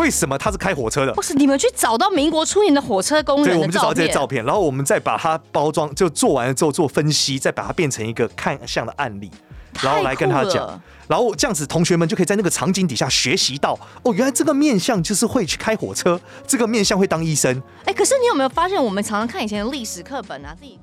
为什么他是开火车的？不是你们去找到民国初年的火车工人的照片，对，我们就找到这些照片，然后我们再把它包装，就做完了之后做分析，再把它变成一个看相的案例，然后来跟他讲，然后这样子同学们就可以在那个场景底下学习到，哦，原来这个面相就是会去开火车，这个面相会当医生。哎、欸，可是你有没有发现，我们常常看以前的历史课本啊，自己。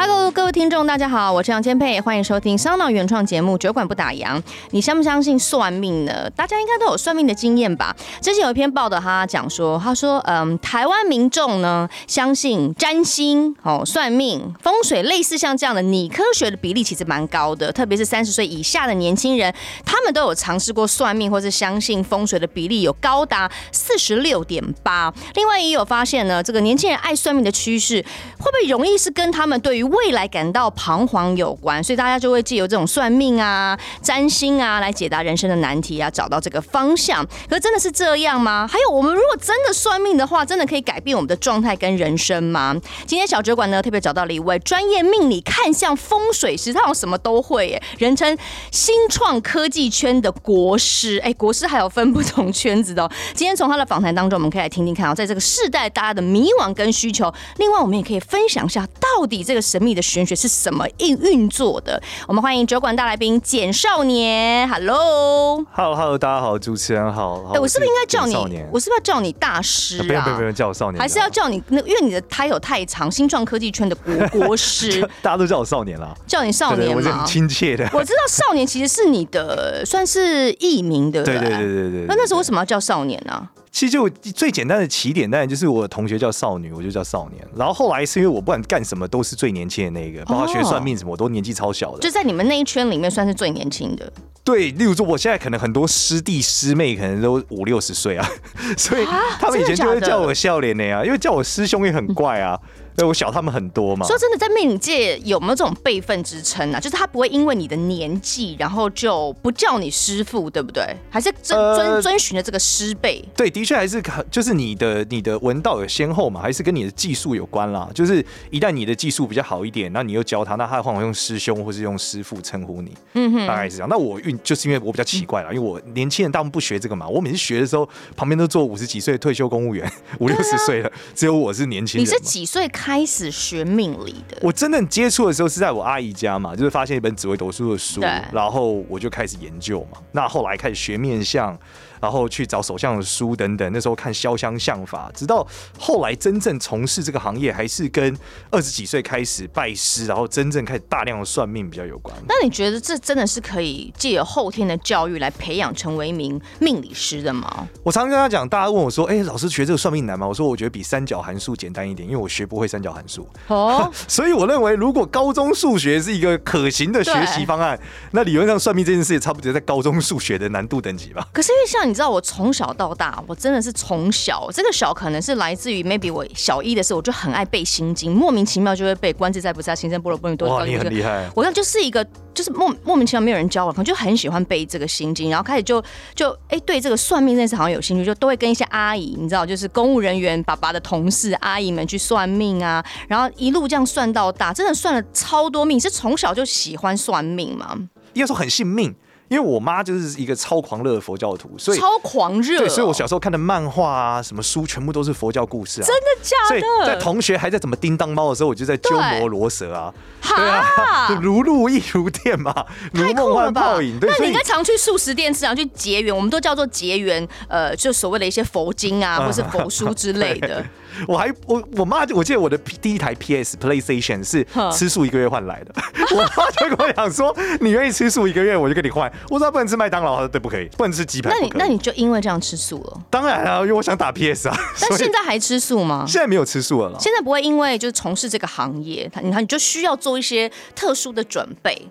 Hello，各位听众，大家好，我是杨千霈，欢迎收听烧脑原创节目《酒馆不打烊》。你相不相信算命呢？大家应该都有算命的经验吧？之前有一篇报道，他讲说，他说，嗯，台湾民众呢相信占星、哦算命、风水，类似像这样的拟科学的比例其实蛮高的，特别是三十岁以下的年轻人，他们都有尝试过算命或是相信风水的比例有高达四十六点八。另外也有发现呢，这个年轻人爱算命的趋势，会不会容易是跟他们对于未来感到彷徨有关，所以大家就会借由这种算命啊、占星啊来解答人生的难题啊，找到这个方向。可是真的是这样吗？还有，我们如果真的算命的话，真的可以改变我们的状态跟人生吗？今天小酒馆呢特别找到了一位专业命理看相风水师，他好像什么都会耶，人称新创科技圈的国师。哎，国师还有分不同圈子的哦。今天从他的访谈当中，我们可以来听听看啊，在这个世代大家的迷惘跟需求。另外，我们也可以分享一下，到底这个神秘的玄学是什么运运作的？我们欢迎酒馆大来宾简少年。Hello，Hello Hello，大家好，主持人好。哎、欸，我是不是应该叫你？我是不是要叫你大师啊？不用不用不用，叫我少年。还是要叫你那？因为你的 title 太长，新创科技圈的国国师，大家都叫我少年了。叫你少年嘛，对对，我很亲切的。我知道少年其实是你的算是艺名的，对对对对对。那那时候为什么要叫少年呢、啊？其实就最简单的起点，当然就是我的同学叫少女，我就叫少年。然后后来是因为我不管干什么都是最年轻的那个，包括学算命什么，我都年纪超小的。就在你们那一圈里面算是最年轻的。对，例如说我现在可能很多师弟师妹可能都五六十岁啊，所以他们以前就会叫我笑脸的呀，因为叫我师兄也很怪啊。对，我小他们很多嘛。说真的，在命理界有没有这种辈分之称啊？就是他不会因为你的年纪，然后就不叫你师傅，对不对？还是遵遵遵循着这个师辈？对，的确还是就是你的你的文道有先后嘛，还是跟你的技术有关啦。就是一旦你的技术比较好一点，那你又教他，那他会用师兄或是用师傅称呼你。嗯哼，大概是这样。那我运就是因为我比较奇怪啦，因为我年轻人大部分不学这个嘛。我每次学的时候，旁边都坐五十几岁的退休公务员，五六十岁了，只有我是年轻人。你是几岁开？开始学命理的，我真正接触的时候是在我阿姨家嘛，就是发现一本紫微斗数的书，然后我就开始研究嘛。那后来开始学面相。然后去找手相的书等等，那时候看潇湘相法，直到后来真正从事这个行业，还是跟二十几岁开始拜师，然后真正开始大量的算命比较有关。那你觉得这真的是可以借由后天的教育来培养成为一名命理师的吗？我常常跟他讲，大家问我说：“哎、欸，老师学这个算命难吗？”我说：“我觉得比三角函数简单一点，因为我学不会三角函数。”哦，所以我认为，如果高中数学是一个可行的学习方案，那理论上算命这件事也差不多在高中数学的难度等级吧。可是因为像。你知道我从小到大，我真的是从小，这个小可能是来自于 maybe 我小一的时候，我就很爱背心经，莫名其妙就会背观自在菩萨行深般若波罗蜜多。哇，你很厉害！我看就是一个，就是莫莫名其妙没有人教我，可能就很喜欢背这个心经，然后开始就就哎、欸、对这个算命这件事好像有兴趣，就都会跟一些阿姨，你知道，就是公务人员爸爸的同事阿姨们去算命啊，然后一路这样算到大，真的算了超多命，是从小就喜欢算命嘛？应该说很信命。因为我妈就是一个超狂热的佛教徒，所以超狂热、哦，对，所以我小时候看的漫画啊，什么书，全部都是佛教故事啊。真的假的？所以在同学还在怎么叮当猫的时候，我就在鸠摩罗什啊，对啊，如露亦如电嘛，如梦幻泡影。对，那你应该常去素食店吃，然后去结缘，我们都叫做结缘，呃，就所谓的一些佛经啊，或是佛书之类的。我还我我妈，我记得我的第一台 PS PlayStation 是吃素一个月换来的。我妈就跟我讲说，你愿意吃素一个月，我就跟你换。我说不能吃麦当劳，她说对，不可以，不能吃鸡排。那你那你就因为这样吃素了？当然啊，因为我想打 PS 啊。但现在还吃素吗？现在没有吃素了啦。现在不会因为就是从事这个行业，你看你就需要做一些特殊的准备。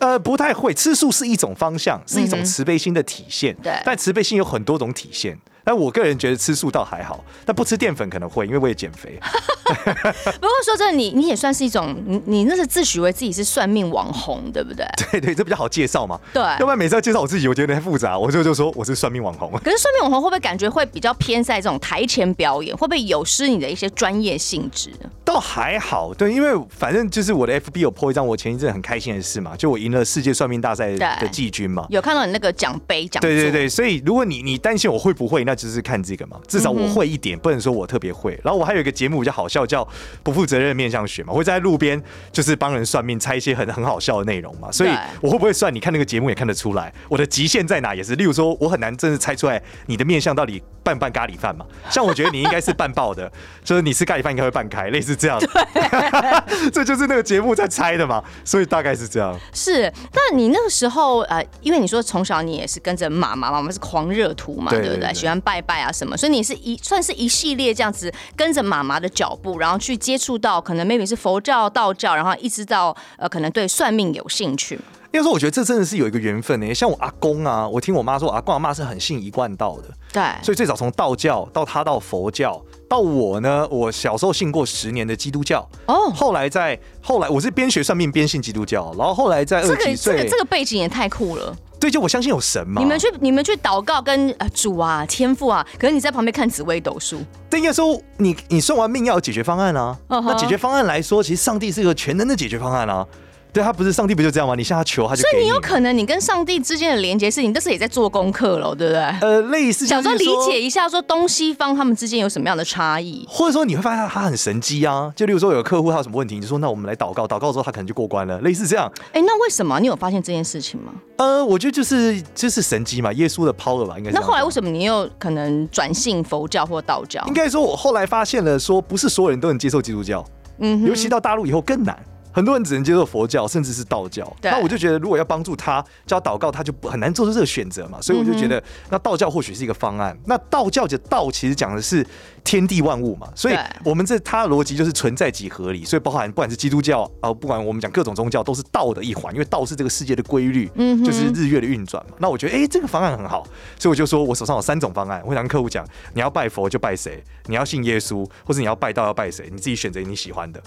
呃，不太会，吃素是一种方向，是一种慈悲心的体现。对，但慈悲心有很多种体现。但我个人觉得吃素倒还好，但不吃淀粉可能会，因为我也减肥。不过说真的，你你也算是一种，你你那是自诩为自己是算命网红，对不对？对对，这比较好介绍嘛。对，要不然每次要介绍我自己，我觉得太复杂。我就就说我是算命网红。可是算命网红会不会感觉会比较偏在这种台前表演？会不会有失你的一些专业性质？倒还好，对，因为反正就是我的 FB 有 po 一张我前一阵很开心的事嘛，就我赢了世界算命大赛的季军嘛。有看到你那个奖杯奖。对对对，所以如果你你担心我会不会，那就是看这个嘛。至少我会一点，不能说我特别会。然后我还有一个节目比较好笑，叫不负责任面相学嘛，我会在路边就是帮人算命，猜一些很很好笑的内容嘛。所以我会不会算？你看那个节目也看得出来，我的极限在哪也是。例如说，我很难真的猜出来你的面相到底拌不拌咖喱饭嘛。像我觉得你应该是拌爆的，就是你吃咖喱饭应该会拌开，类似这样。对，这就是那个节目在猜的嘛。所以大概是这样。是，那你那个时候呃，因为你说从小你也是跟着妈妈嘛，我们是狂热图嘛，对不对？喜欢拜拜啊什么，所以你是一算是一系列这样子跟着妈妈的脚步，然后去接触到可能 maybe 是佛教、道教，然后一直到呃可能对算命有兴趣。因为说我觉得这真的是有一个缘分呢。像我阿公啊，我听我妈说，阿公阿妈是很信一贯道的。对。所以最早从道教到他到佛教，到我呢，我小时候信过十年的基督教。哦。后来在后来我是边学算命边信基督教，然后后来在二十几岁，这个这个背景也太酷了。对，就我相信有神嘛。你们去你们去祷告跟呃主啊天父啊，可是你在旁边看紫微斗数。对，应该说你你算完命要有解决方案啊。Uh huh. 那解决方案来说，其实上帝是一个全能的解决方案啊。对，他不是上帝，不就这样吗？你向他求，他就。所以你有可能你跟上帝之间的连接是你，但是也在做功课了，对不对？呃，类似想说理解一下，说东西方他们之间有什么样的差异，或者说你会发现他很神机啊。就例如说有客户他有什么问题，你就说那我们来祷告，祷告之后他可能就过关了，类似这样。哎，那为什么你有发现这件事情吗？呃，我觉得就是就是神机嘛，耶稣的 power 吧，应该。那后来为什么你又可能转信佛教或道教？应该说，我后来发现了，说不是所有人都能接受基督教，嗯，尤其到大陆以后更难。很多人只能接受佛教，甚至是道教。那我就觉得，如果要帮助他教祷告，他就很难做出这个选择嘛。所以我就觉得，那道教或许是一个方案。那道教的道其实讲的是天地万物嘛。所以我们这他的逻辑就是存在即合理。所以包含不管是基督教啊，不管我们讲各种宗教，都是道的一环。因为道是这个世界的规律，嗯就是日月的运转嘛。那我觉得，哎，这个方案很好。所以我就说我手上有三种方案。我想跟客户讲，你要拜佛就拜谁，你要信耶稣，或者你要拜道要拜谁，你自己选择你喜欢的。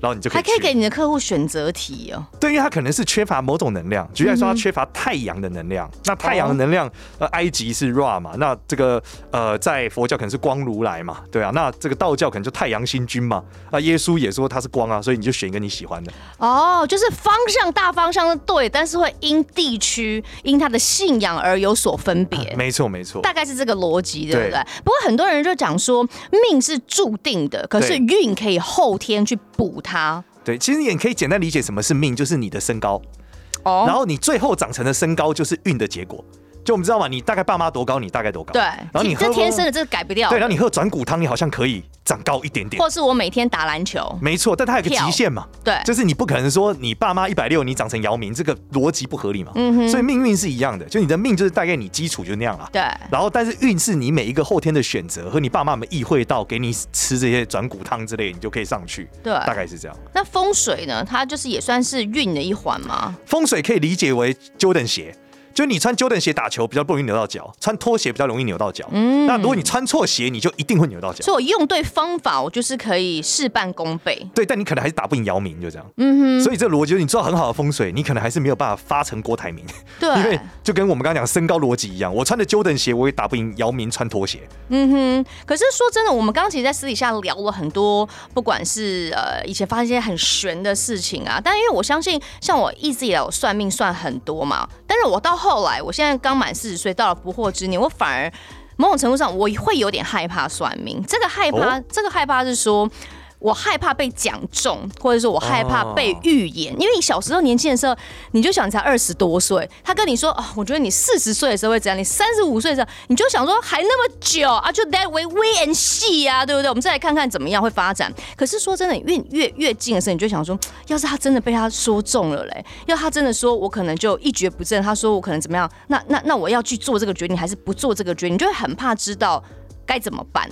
然后你就可以还可以给你的客户选择题哦。对，因为他可能是缺乏某种能量，举例来说，他缺乏太阳的能量。嗯、那太阳的能量，呃，埃及是 Ra 嘛，那这个呃，在佛教可能是光如来嘛，对啊。那这个道教可能就太阳星君嘛。啊，耶稣也说他是光啊，所以你就选一个你喜欢的。哦，就是方向大方向是对，但是会因地区因他的信仰而有所分别。没错、啊，没错，大概是这个逻辑，对不对？对，不过很多人就讲说命是注定的，可是运可以后天去补。它对，其实你也可以简单理解什么是命，就是你的身高，哦，然后你最后长成的身高就是运的结果。就我们知道嘛，你大概爸妈多高，你大概多高。对，然后你喝这天生的，这个改不掉。对，然后你喝转骨汤，你好像可以长高一点点。或是我每天打篮球。没错，但它有个极限嘛。对，就是你不可能说你爸妈一百六，你长成姚明，这个逻辑不合理嘛。嗯哼。所以命运是一样的，就你的命就是大概你基础就那样了。对。然后，但是运是你每一个后天的选择和你爸妈们意会到给你吃这些转骨汤之类，你就可以上去。对，大概是这样。那风水呢？它就是也算是运的一环吗？风水可以理解为 Jordan 鞋。就你穿 Jordan 鞋打球比较不容易扭到脚，穿拖鞋比较容易扭到脚。嗯，那如果你穿错鞋，你就一定会扭到脚。所以我用对方法，我就是可以事半功倍。对，但你可能还是打不赢姚明，就这样。嗯哼。所以这逻辑，你做很好的风水，你可能还是没有办法发成郭台铭。对。因为就跟我们刚刚讲身高逻辑一样，我穿的 Jordan 鞋，我也打不赢姚明穿拖鞋。嗯哼。可是说真的，我们刚刚其实，在私底下聊了很多，不管是呃以前发生一些很玄的事情啊，但因为我相信，像我一直以来我算命算很多嘛，但是我到后来，我现在。刚满四十岁，到了不惑之年，我反而某种程度上我会有点害怕算命。这个害怕，这个害怕是说。我害怕被讲中，或者说我害怕被预言，因为你小时候年轻的时候，你就想才二十多岁，他跟你说啊、哦，我觉得你四十岁的时候会怎样，你三十五岁的时候，你就想说还那么久啊，就 that way way and see 啊，对不对？我们再来看看怎么样会发展。可是说真的，越越越近的时候，你就想说，要是他真的被他说中了嘞，要他真的说我可能就一蹶不振，他说我可能怎么样，那那那我要去做这个决定还是不做这个决定，你就会很怕知道。该怎么办？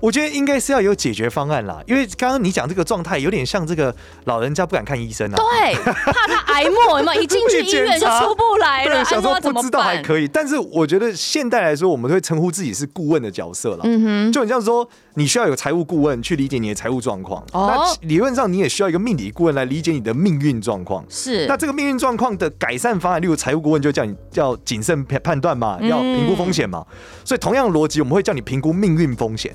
我觉得应该是要有解决方案啦，因为刚刚你讲这个状态有点像这个老人家不敢看医生啊，对，怕他癌末，嘛？一进去医院就出不来了，想说不知道还可以，但是我觉得现代来说，我们会称呼自己是顾问的角色了，嗯哼，就很像说你需要有财务顾问去理解你的财务状况，哦，那理论上你也需要一个命理顾问来理解你的命运状况，是，那这个命运状况的改善方案，例如财务顾问就叫你叫谨慎判断嘛，要评估风险嘛，嗯，所以同样逻辑，我们会叫你评估命运风险。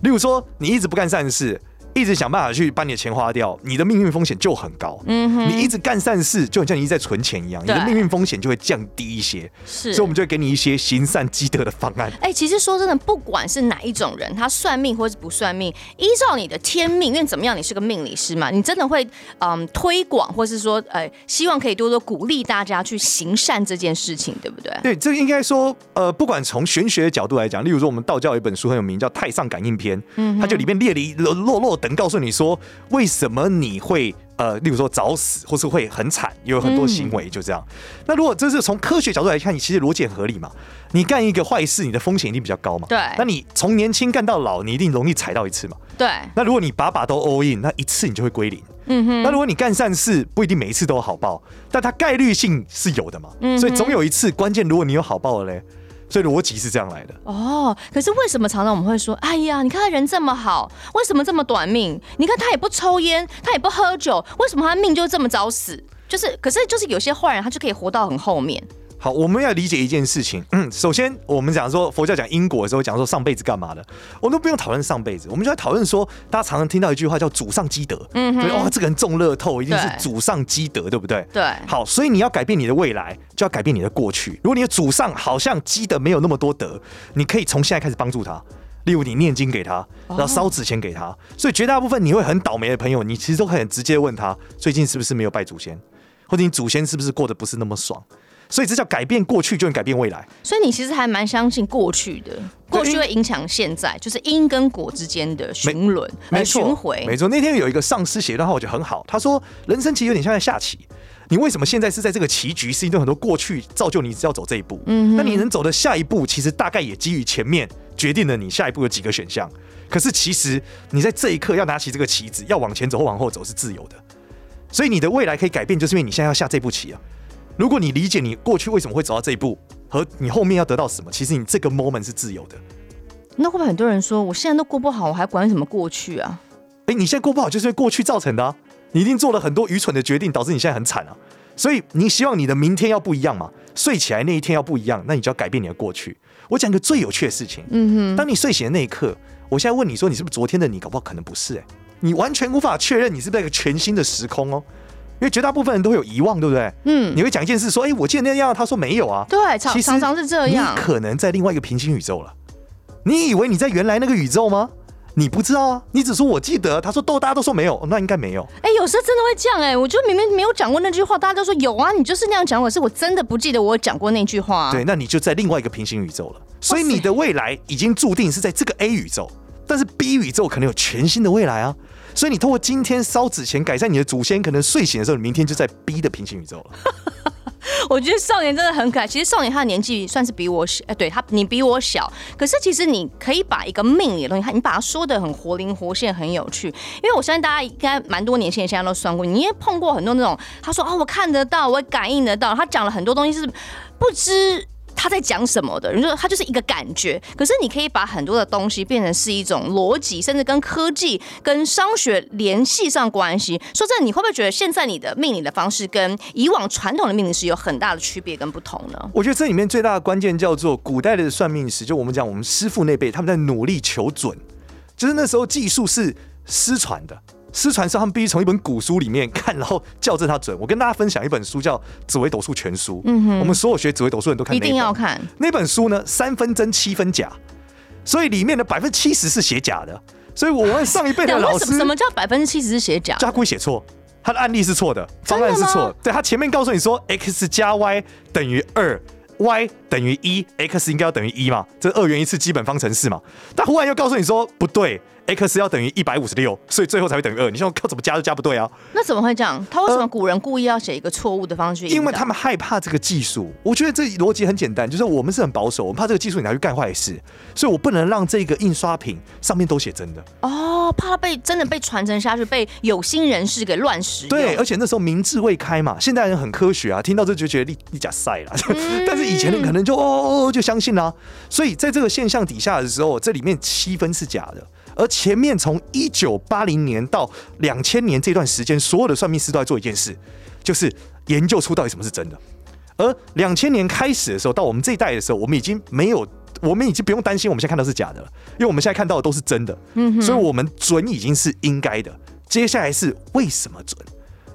例如说，你一直不干善事。一直想办法去把你的钱花掉，你的命运风险就很高。嗯哼，你一直干善事，就很像你一直在存钱一样，你的命运风险就会降低一些。是，所以我们就会给你一些行善积德的方案。哎、欸，其实说真的，不管是哪一种人，他算命或是不算命，依照你的天命，因为怎么样，你是个命理师嘛，你真的会嗯推广，或是说呃，希望可以多多鼓励大家去行善这件事情，对不对？对，这应该说呃，不管从玄学的角度来讲，例如说我们道教有一本书很有名，叫《太上感应篇》，嗯，它就里面列了一落落落等，告诉你说。为什么你会呃，例如说早死，或是会很惨，有很多行为就这样。嗯、那如果这是从科学角度来看，你其实逻辑很合理嘛。你干一个坏事，你的风险一定比较高嘛。对。那你从年轻干到老，你一定容易踩到一次嘛。对。那如果你把把都 all in，那一次你就会归零。嗯哼。那如果你干善事，不一定每一次都有好报，但它概率性是有的嘛。嗯。所以总有一次关键，如果你有好报了嘞。所以逻辑是这样来的哦。可是为什么常常我们会说，哎呀，你看他人这么好，为什么这么短命？你看他也不抽烟，他也不喝酒，为什么他命就这么早死？就是，可是就是有些坏人，他就可以活到很后面。好，我们要理解一件事情。嗯，首先我们讲说佛教讲因果的时候，讲说上辈子干嘛的，我们都不用讨论上辈子，我们就在讨论说，大家常常听到一句话叫祖上积德。嗯哼，哦，这个人中乐透一定是祖上积德，对，不对？对。好，所以你要改变你的未来，就要改变你的过去。如果你的祖上好像积德没有那么多德，你可以从现在开始帮助他。例如你念经给他，然后烧纸钱给他。哦。所以绝大部分你会很倒霉的朋友，你其实都很直接问他，最近是不是没有拜祖先，或者你祖先是不是过得不是那么爽？所以这叫改变过去就能改变未来。所以你其实还蛮相信过去的，过去会影响现在，就是因跟果之间的循轮、没循环。没错，那天有一个上司写一段话，我觉得很好。他说，人生其实有点像在下棋，你为什么现在是在这个棋局？是因为很多过去造就你只要走这一步。嗯，那你能走的下一步，其实大概也基于前面决定了你下一步有几个选项。可是其实你在这一刻要拿起这个棋子，要往前走或往后走是自由的。所以你的未来可以改变，就是因为你现在要下这步棋啊。如果你理解你过去为什么会走到这一步，和你后面要得到什么，其实你这个 moment 是自由的。那会不会很多人说，我现在都过不好，我还管什么过去啊？哎、欸，你现在过不好，就是因为过去造成的啊。你一定做了很多愚蠢的决定，导致你现在很惨啊。所以你希望你的明天要不一样嘛？睡起来那一天要不一样，那你就要改变你的过去。我讲一个最有趣的事情，嗯哼，当你睡醒的那一刻，我现在问你说，你是不是昨天的你？搞不好可能不是哎、欸，你完全无法确认你是不是在一个全新的时空哦。因为绝大部分人都会有遗忘，对不对？嗯，你会讲一件事，说：“哎，我记得那样。”他说：“没有啊。”对，常常常是这样。你可能在另外一个平行宇宙了。你以为你在原来那个宇宙吗？你不知道啊，你只说我记得。他说都大家都说没有，那应该没有。哎，有时候真的会这样哎，我就明明没有讲过那句话，大家都说有啊，你就是那样讲。可是我真的不记得我有讲过那句话。对，那你就在另外一个平行宇宙了。所以你的未来已经注定是在这个 A 宇宙，但是 B 宇宙可能有全新的未来啊。所以你通过今天烧纸钱改善你的祖先，可能睡醒的时候，你明天就在 B 的平行宇宙了。我觉得少年真的很可爱。其实少年他的年纪算是比我小，哎，对他，你比我小。可是其实你可以把一个命理的东西，他你把它说得很活灵活现，很有趣。因为我相信大家应该蛮多年轻人现在都算过，你也碰过很多那种，他说啊，我看得到，我感应得到，他讲了很多东西是不知。他在讲什么的？你说他就是一个感觉，可是你可以把很多的东西变成是一种逻辑，甚至跟科技、跟商学联系上关系。说真的，你会不会觉得现在你的命理的方式跟以往传统的命理师有很大的区别跟不同呢？我觉得这里面最大的关键叫做古代的算命师，就我们讲我们师傅那辈，他们在努力求准，就是那时候技术是失传的。失传是他们必须从一本古书里面看，然后校正它准。我跟大家分享一本书，叫《紫微斗数全书》。嗯哼，我们所有学紫微斗数人都看，一定要看那本书呢。三分真，七分假，所以里面的百分之七十是写假的。所以我问上一辈的 老师，什么叫百分之七十是写假？他故意写错，他的案例是错的，方案是错。对，他前面告诉你说 x 加 y 等于二，y 等于一，x 应该要等于一嘛，这二元一次基本方程式嘛。但忽然又告诉你说不对。X 要等于一百五十六，所以最后才会等于二。你说靠，怎么加都加不对啊？那怎么会这样？他为什么古人故意要写一个错误的方式？因为他们害怕这个技术。我觉得这逻辑很简单，就是我们是很保守，我们怕这个技术你拿去干坏事，所以我不能让这个印刷品上面都写真的。哦，怕他被真的被传承下去，被有心人士给乱使用。对，而且那时候明智未开嘛，现代人很科学啊，听到这就觉得你你假赛了。嗯、但是以前人可能就哦哦哦就相信啦、啊。所以在这个现象底下的时候，这里面七分是假的。而前面从一九八零年到两千年这段时间，所有的算命师都在做一件事，就是研究出到底什么是真的。而两千年开始的时候，到我们这一代的时候，我们已经没有，我们已经不用担心我们现在看到是假的了，因为我们现在看到的都是真的。嗯，所以我们准已经是应该的。接下来是为什么准？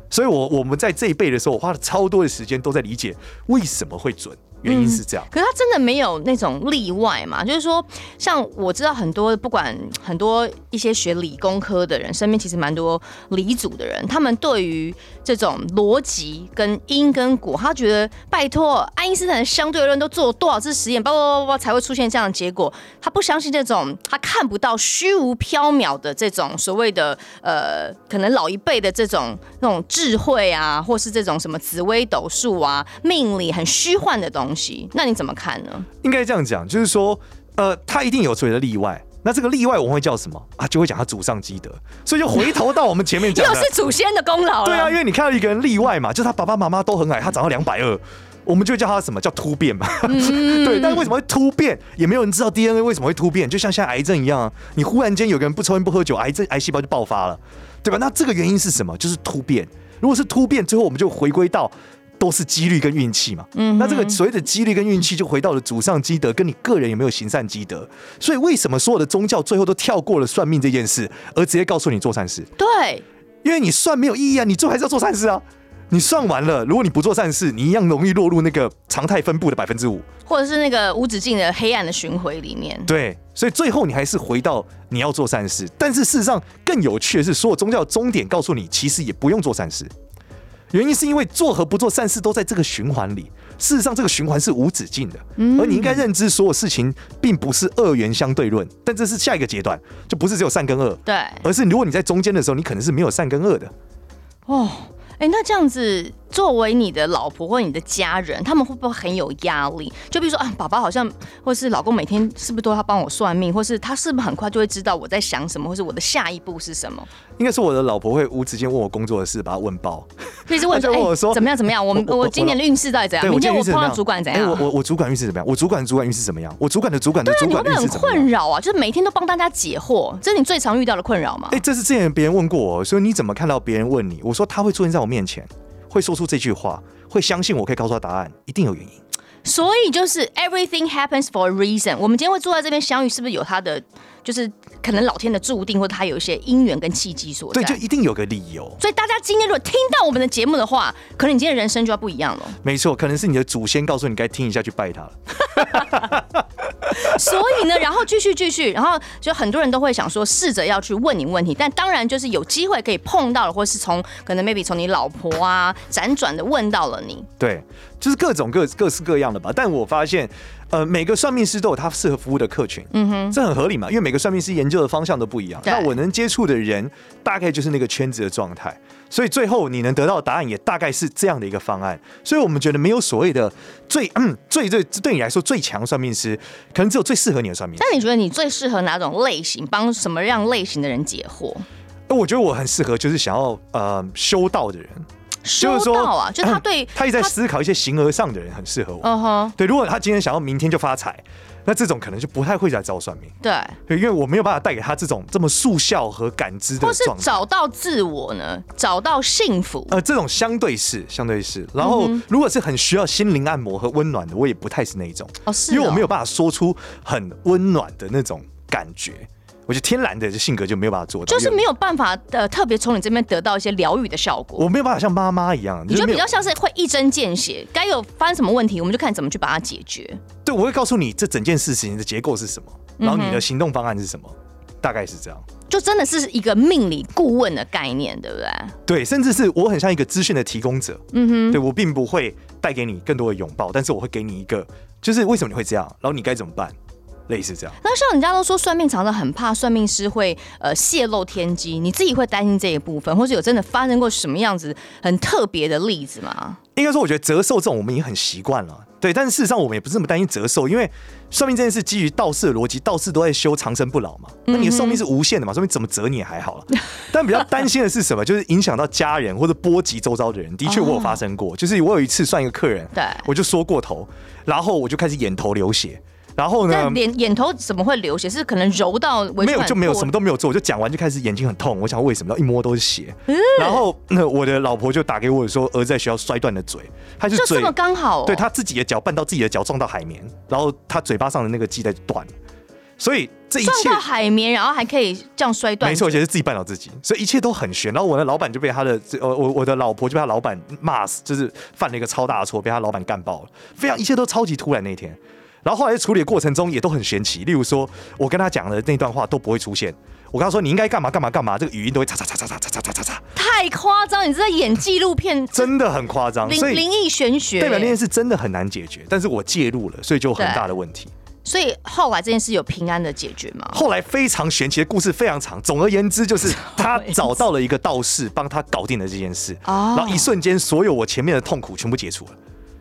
所以我我们在这一辈的时候，我花了超多的时间都在理解为什么会准。原因是这样，可是他真的没有那种例外嘛？就是说，像我知道很多，不管很多一些学理工科的人，身边其实蛮多理组的人，他们对于这种逻辑跟因跟果，他觉得拜托，爱因斯坦的相对论都做了多少次实验，叭叭叭叭才会出现这样的结果，他不相信这种他看不到虚无缥缈的这种所谓的呃，可能老一辈的这种那种智慧啊，或是这种什么紫微斗数啊、命理很虚幻的东西。东西，那你怎么看呢？应该这样讲，就是说，呃，他一定有所谓的例外。那这个例外我们会叫什么啊？就会讲他祖上积德。所以就回头到我们前面讲，又是祖先的功劳。对啊，因为你看到一个人例外嘛，就是他爸爸妈妈都很矮，他长到两百二，我们就叫他什么叫突变嘛。嗯、对，但是为什么会突变？也没有人知道 DNA 为什么会突变。就像现在癌症一样，你忽然间有个人不抽烟不喝酒，癌症癌细胞就爆发了，对吧？那这个原因是什么？就是突变。如果是突变，最后我们就回归到。都是几率跟运气嘛，嗯，那这个所谓的几率跟运气就回到了祖上积德，跟你个人有没有行善积德。所以为什么所有的宗教最后都跳过了算命这件事，而直接告诉你做善事？对，因为你算没有意义啊，你最后还是要做善事啊。你算完了，如果你不做善事，你一样容易落入那个常态分布的百分之五，或者是那个无止境的黑暗的循环里面。对，所以最后你还是回到你要做善事。但是事实上更有趣的是，所有宗教的终点告诉你，其实也不用做善事。原因是因为做和不做善事都在这个循环里，事实上这个循环是无止境的，而你应该认知所有事情并不是二元相对论，但这是下一个阶段，就不是只有善跟恶，对，而是如果你在中间的时候，你可能是没有善跟恶的，哦。哎、欸，那这样子，作为你的老婆或你的家人，他们会不会很有压力？就比如说啊，爸爸好像，或是老公每天是不是都要帮我算命，或是他是不是很快就会知道我在想什么，或是我的下一步是什么？应该是我的老婆会无止境问我工作的事，把他问爆。可以是问说，我说、欸、怎么样怎么样？我们我，我今年的运势到底怎样？明天我碰到主管怎样？欸、我我我主管运势怎么样？我主管的主管运势怎么样？我主管的主管的主管运势怎么样？对啊，你会不会很困扰啊？就是每天都帮大家解惑，这是你最常遇到的困扰吗？哎、欸，这是之前别人问过我，所以你怎么看到别人问你？我说他会出现在我面前。会说出这句话，会相信我可以告诉他答案，一定有原因。所以就是 everything happens for a reason。我们今天会坐在这边相遇，是不是有他的，就是可能老天的注定，或者他有一些因缘跟契机所在？对，就一定有个理由。所以大家今天如果听到我们的节目的话，可能你今天的人生就要不一样了。没错，可能是你的祖先告诉你该听一下去拜他了。所以呢，然后继续继续，然后就很多人都会想说，试着要去问你问题，但当然就是有机会可以碰到了，或是从可能 maybe 从你老婆啊辗转的问到了你。对，就是各种各各式各样的吧。但我发现，呃，每个算命师都有他适合服务的客群，嗯哼，这很合理嘛，因为每个算命师研究的方向都不一样。那我能接触的人，大概就是那个圈子的状态。所以最后你能得到的答案也大概是这样的一个方案，所以我们觉得没有所谓的最嗯最最对你来说最强算命师，可能只有最适合你的算命师。那你觉得你最适合哪种类型，帮什么样类型的人解惑？我觉得我很适合，就是想要呃修道的人，修道啊，就是、说就他对、嗯、他一直在思考一些形而上的人很适合我。嗯哼，对，如果他今天想要明天就发财。那这种可能就不太会来找算命，对，因为我没有办法带给他这种这么速效和感知的状态。或是找到自我呢？找到幸福？呃，这种相对是，相对是。然后，如果是很需要心灵按摩和温暖的，我也不太是那一种。哦，是。因为我没有办法说出很温暖的那种感觉。我觉得天然的性格就没有办法做到，就是没有办法呃特别从你这边得到一些疗愈的效果。我没有办法像妈妈一样，你就比较像是会一针见血，该有发生什么问题，我们就看怎么去把它解决。对，我会告诉你这整件事情的结构是什么，然后你的行动方案是什么，嗯、大概是这样。就真的是一个命理顾问的概念，对不对？对，甚至是我很像一个资讯的提供者。嗯哼，对，我并不会带给你更多的拥抱，但是我会给你一个，就是为什么你会这样，然后你该怎么办。类似这样。那像人家都说算命常常很怕算命师会呃泄露天机，你自己会担心这一部分，或者有真的发生过什么样子很特别的例子吗？应该说，我觉得折寿这种我们已经很习惯了，对。但是事实上，我们也不是那么担心折寿，因为算命这件事基于道士的逻辑，道士都在修长生不老嘛。那你的寿命是无限的嘛，说明怎么折你也还好了。但比较担心的是什么？就是影响到家人或者波及周遭的人。的确，我有发生过，就是我有一次算一个客人，对，我就说过头，然后我就开始眼头流血。然后呢？眼眼头怎么会流血？是可能揉到没有就没有什么都没有做，我就讲完就开始眼睛很痛。我想为什么？一摸都是血。嗯、然后那我的老婆就打给我说，儿子在学校摔断了嘴，他就嘴就这么刚好、哦，对他自己的脚绊到自己的脚撞到海绵，然后他嘴巴上的那个系带断了。所以这一切撞到海绵，然后还可以这样摔断，没错，而且是自己绊倒自己，所以一切都很悬。然后我的老板就被他的呃我我的老婆就被他老板骂死，就是犯了一个超大的错，被他老板干爆了，非常一切都超级突然那一天。然后后来处理的过程中也都很神奇，例如说我跟他讲的那段话都不会出现，我跟他说你应该干嘛干嘛干嘛，这个语音都会嚓嚓嚓嚓嚓嚓嚓嚓嚓，太夸张！你是在演纪录片，真的很夸张，所以灵异玄学，代表那件事真的很难解决，但是我介入了，所以就很大的问题。所以后来这件事有平安的解决吗？后来非常玄奇的故事非常长，总而言之就是他找到了一个道士帮他搞定了这件事，然后一瞬间所有我前面的痛苦全部解除了。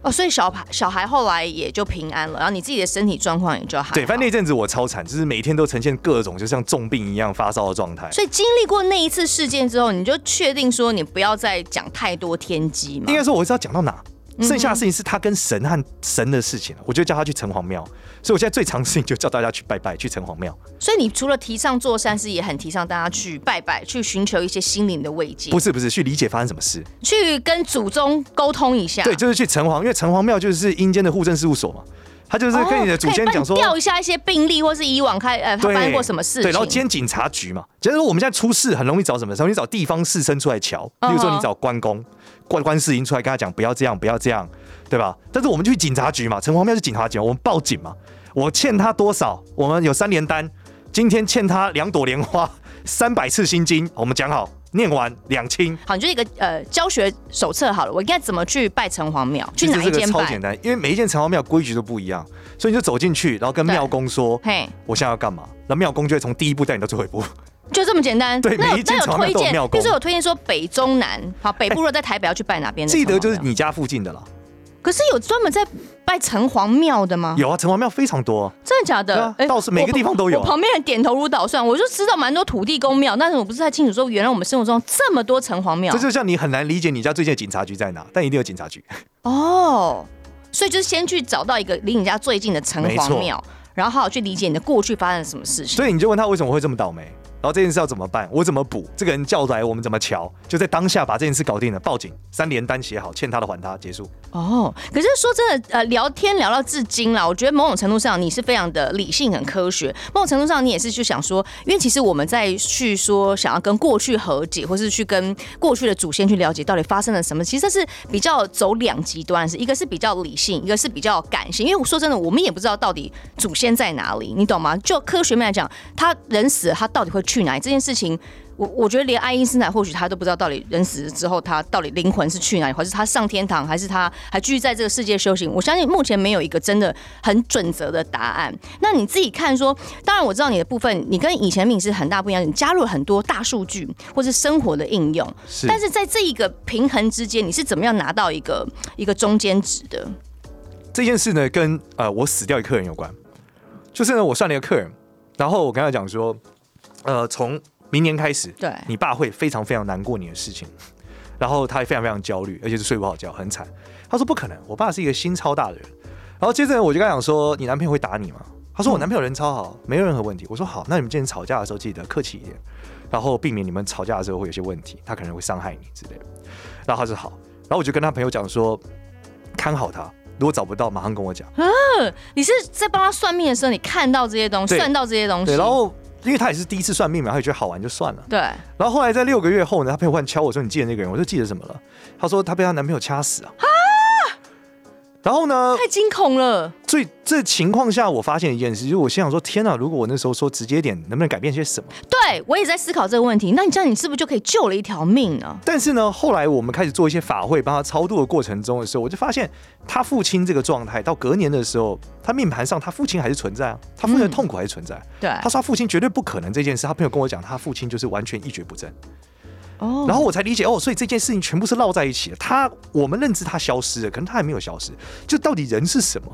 哦，所以小孩小孩后来也就平安了，然后你自己的身体状况也就好。对，反正那阵子我超惨，就是每天都呈现各种就像重病一样发烧的状态。所以经历过那一次事件之后，你就确定说你不要再讲太多天机嘛？应该说我知道讲到哪。剩下的事情是他跟神和神的事情，我就叫他去城隍庙。所以我现在最常的事情就叫大家去拜拜，去城隍庙。所以你除了提倡做善事，也很提倡大家去拜拜，去寻求一些心灵的慰藉。不是不是，去理解发生什么事，去跟祖宗沟通一下。对，就是去城隍，因为城隍庙就是阴间的护政事务所嘛。他就是跟你的祖先讲说，调一下一些病例，或是以往开呃发生过什么事情。对，然后兼警察局嘛，假如说我们现在出事，很容易找什么时候？你找地方士绅出来瞧，比如说你找关公、关关世英出来跟他讲，不要这样，不要这样。对吧？但是我们去警察局嘛，城隍庙是警察局，我们报警嘛。我欠他多少？我们有三联单，今天欠他两朵莲花，三百次心经。我们讲好，念完两清。好，你就一个呃教学手册好了。我应该怎么去拜城隍庙？去哪一间拜？超简单，因为每一间城隍庙规矩都不一样，所以你就走进去，然后跟庙公说：“嘿，我现在要干嘛？”那庙公就会从第一步带你到最后一步，就这么简单。对，那每一间城隍庙都有推荐。比如说有推荐说北中南，好，北部如果在台北要去拜哪边？记得就是你家附近的了。可是有专门在拜城隍庙的吗？有啊，城隍庙非常多，真的假的？哎，倒是每个地方都有。我旁边人点头如捣蒜，我就知道蛮多土地公庙，但是我不是太清楚说，原来我们生活中这么多城隍庙。这就像你很难理解你家最近的警察局在哪，但一定有警察局。哦，所以就是先去找到一个离你家最近的城隍庙，然后好好去理解你的过去发生了什么事情。所以你就问他为什么会这么倒霉？然后这件事要怎么办？我怎么补？这个人叫来，我们怎么瞧？就在当下把这件事搞定了，报警，三联单写好，欠他的还他，结束。哦，可是说真的，呃，聊天聊到至今了，我觉得某种程度上你是非常的理性、很科学。某种程度上，你也是就想说，因为其实我们在去说想要跟过去和解，或是去跟过去的祖先去了解到底发生了什么，其实这是比较走两极端，是一个是比较理性，一个是比较感性。因为我说真的，我们也不知道到底祖先在哪里，你懂吗？就科学面来讲，他人死了，他到底会去哪里？这件事情，我我觉得连爱因斯坦或许他都不知道，到底人死了之后，他到底灵魂是去哪里，还是他上天堂，还是他还继续在这个世界修行？我相信目前没有一个真的很准则的答案。那你自己看说，当然我知道你的部分，你跟以前命是很大不一样，你加入了很多大数据或是生活的应用，是。但是在这一个平衡之间，你是怎么样拿到一个一个中间值的？这件事呢，跟呃我死掉一客人有关，就是呢，我算了一个客人，然后我跟他讲说。呃，从明年开始，对，你爸会非常非常难过你的事情，然后他也非常非常焦虑，而且是睡不好觉，很惨。他说不可能，我爸是一个心超大的人。然后接着我就跟他讲说，你男朋友会打你吗？他说我男朋友人超好，没有任何问题。我说好，那你们今天吵架的时候记得客气一点，然后避免你们吵架的时候会有些问题，他可能会伤害你之类的。然后他说好，然后我就跟他朋友讲说，看好他，如果找不到，马上跟我讲。嗯，你是在帮他算命的时候，你看到这些东西，算到这些东西，对，然后。因为他也是第一次算命嘛，他也觉得好玩就算了。对。然后后来在六个月后呢，他朋友忽然敲我说：“你记得那个人？”我说：“记得什么了？”他说：“他被他男朋友掐死啊。”然后呢？太惊恐了。所以这情况下，我发现一件事，就是我心想说：天哪！如果我那时候说直接点，能不能改变些什么？对，我也在思考这个问题。那你这样，你是不是就可以救了一条命呢？但是呢，后来我们开始做一些法会，帮他超度的过程中的时候，我就发现他父亲这个状态，到隔年的时候，他命盘上他父亲还是存在啊，他父亲的痛苦还是存在。嗯、对，他说他父亲绝对不可能这件事。他朋友跟我讲，他父亲就是完全一蹶不振。哦，然后我才理解哦，所以这件事情全部是绕在一起的。他我们认知他消失了，可能他还没有消失。就到底人是什么？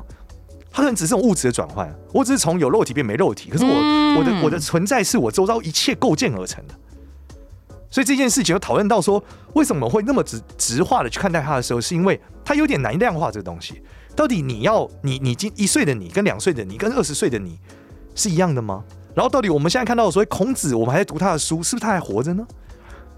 他可能只是种物质的转换。我只是从有肉体变没肉体，可是我、嗯、我的我的存在是我周遭一切构建而成的。所以这件事情就讨论到说，为什么会那么直直化的去看待他的时候，是因为他有点难量化这个东西。到底你要你你今一岁的你跟两岁的你跟二十岁的你是一样的吗？然后到底我们现在看到的所谓孔子，我们还在读他的书，是不是他还活着呢？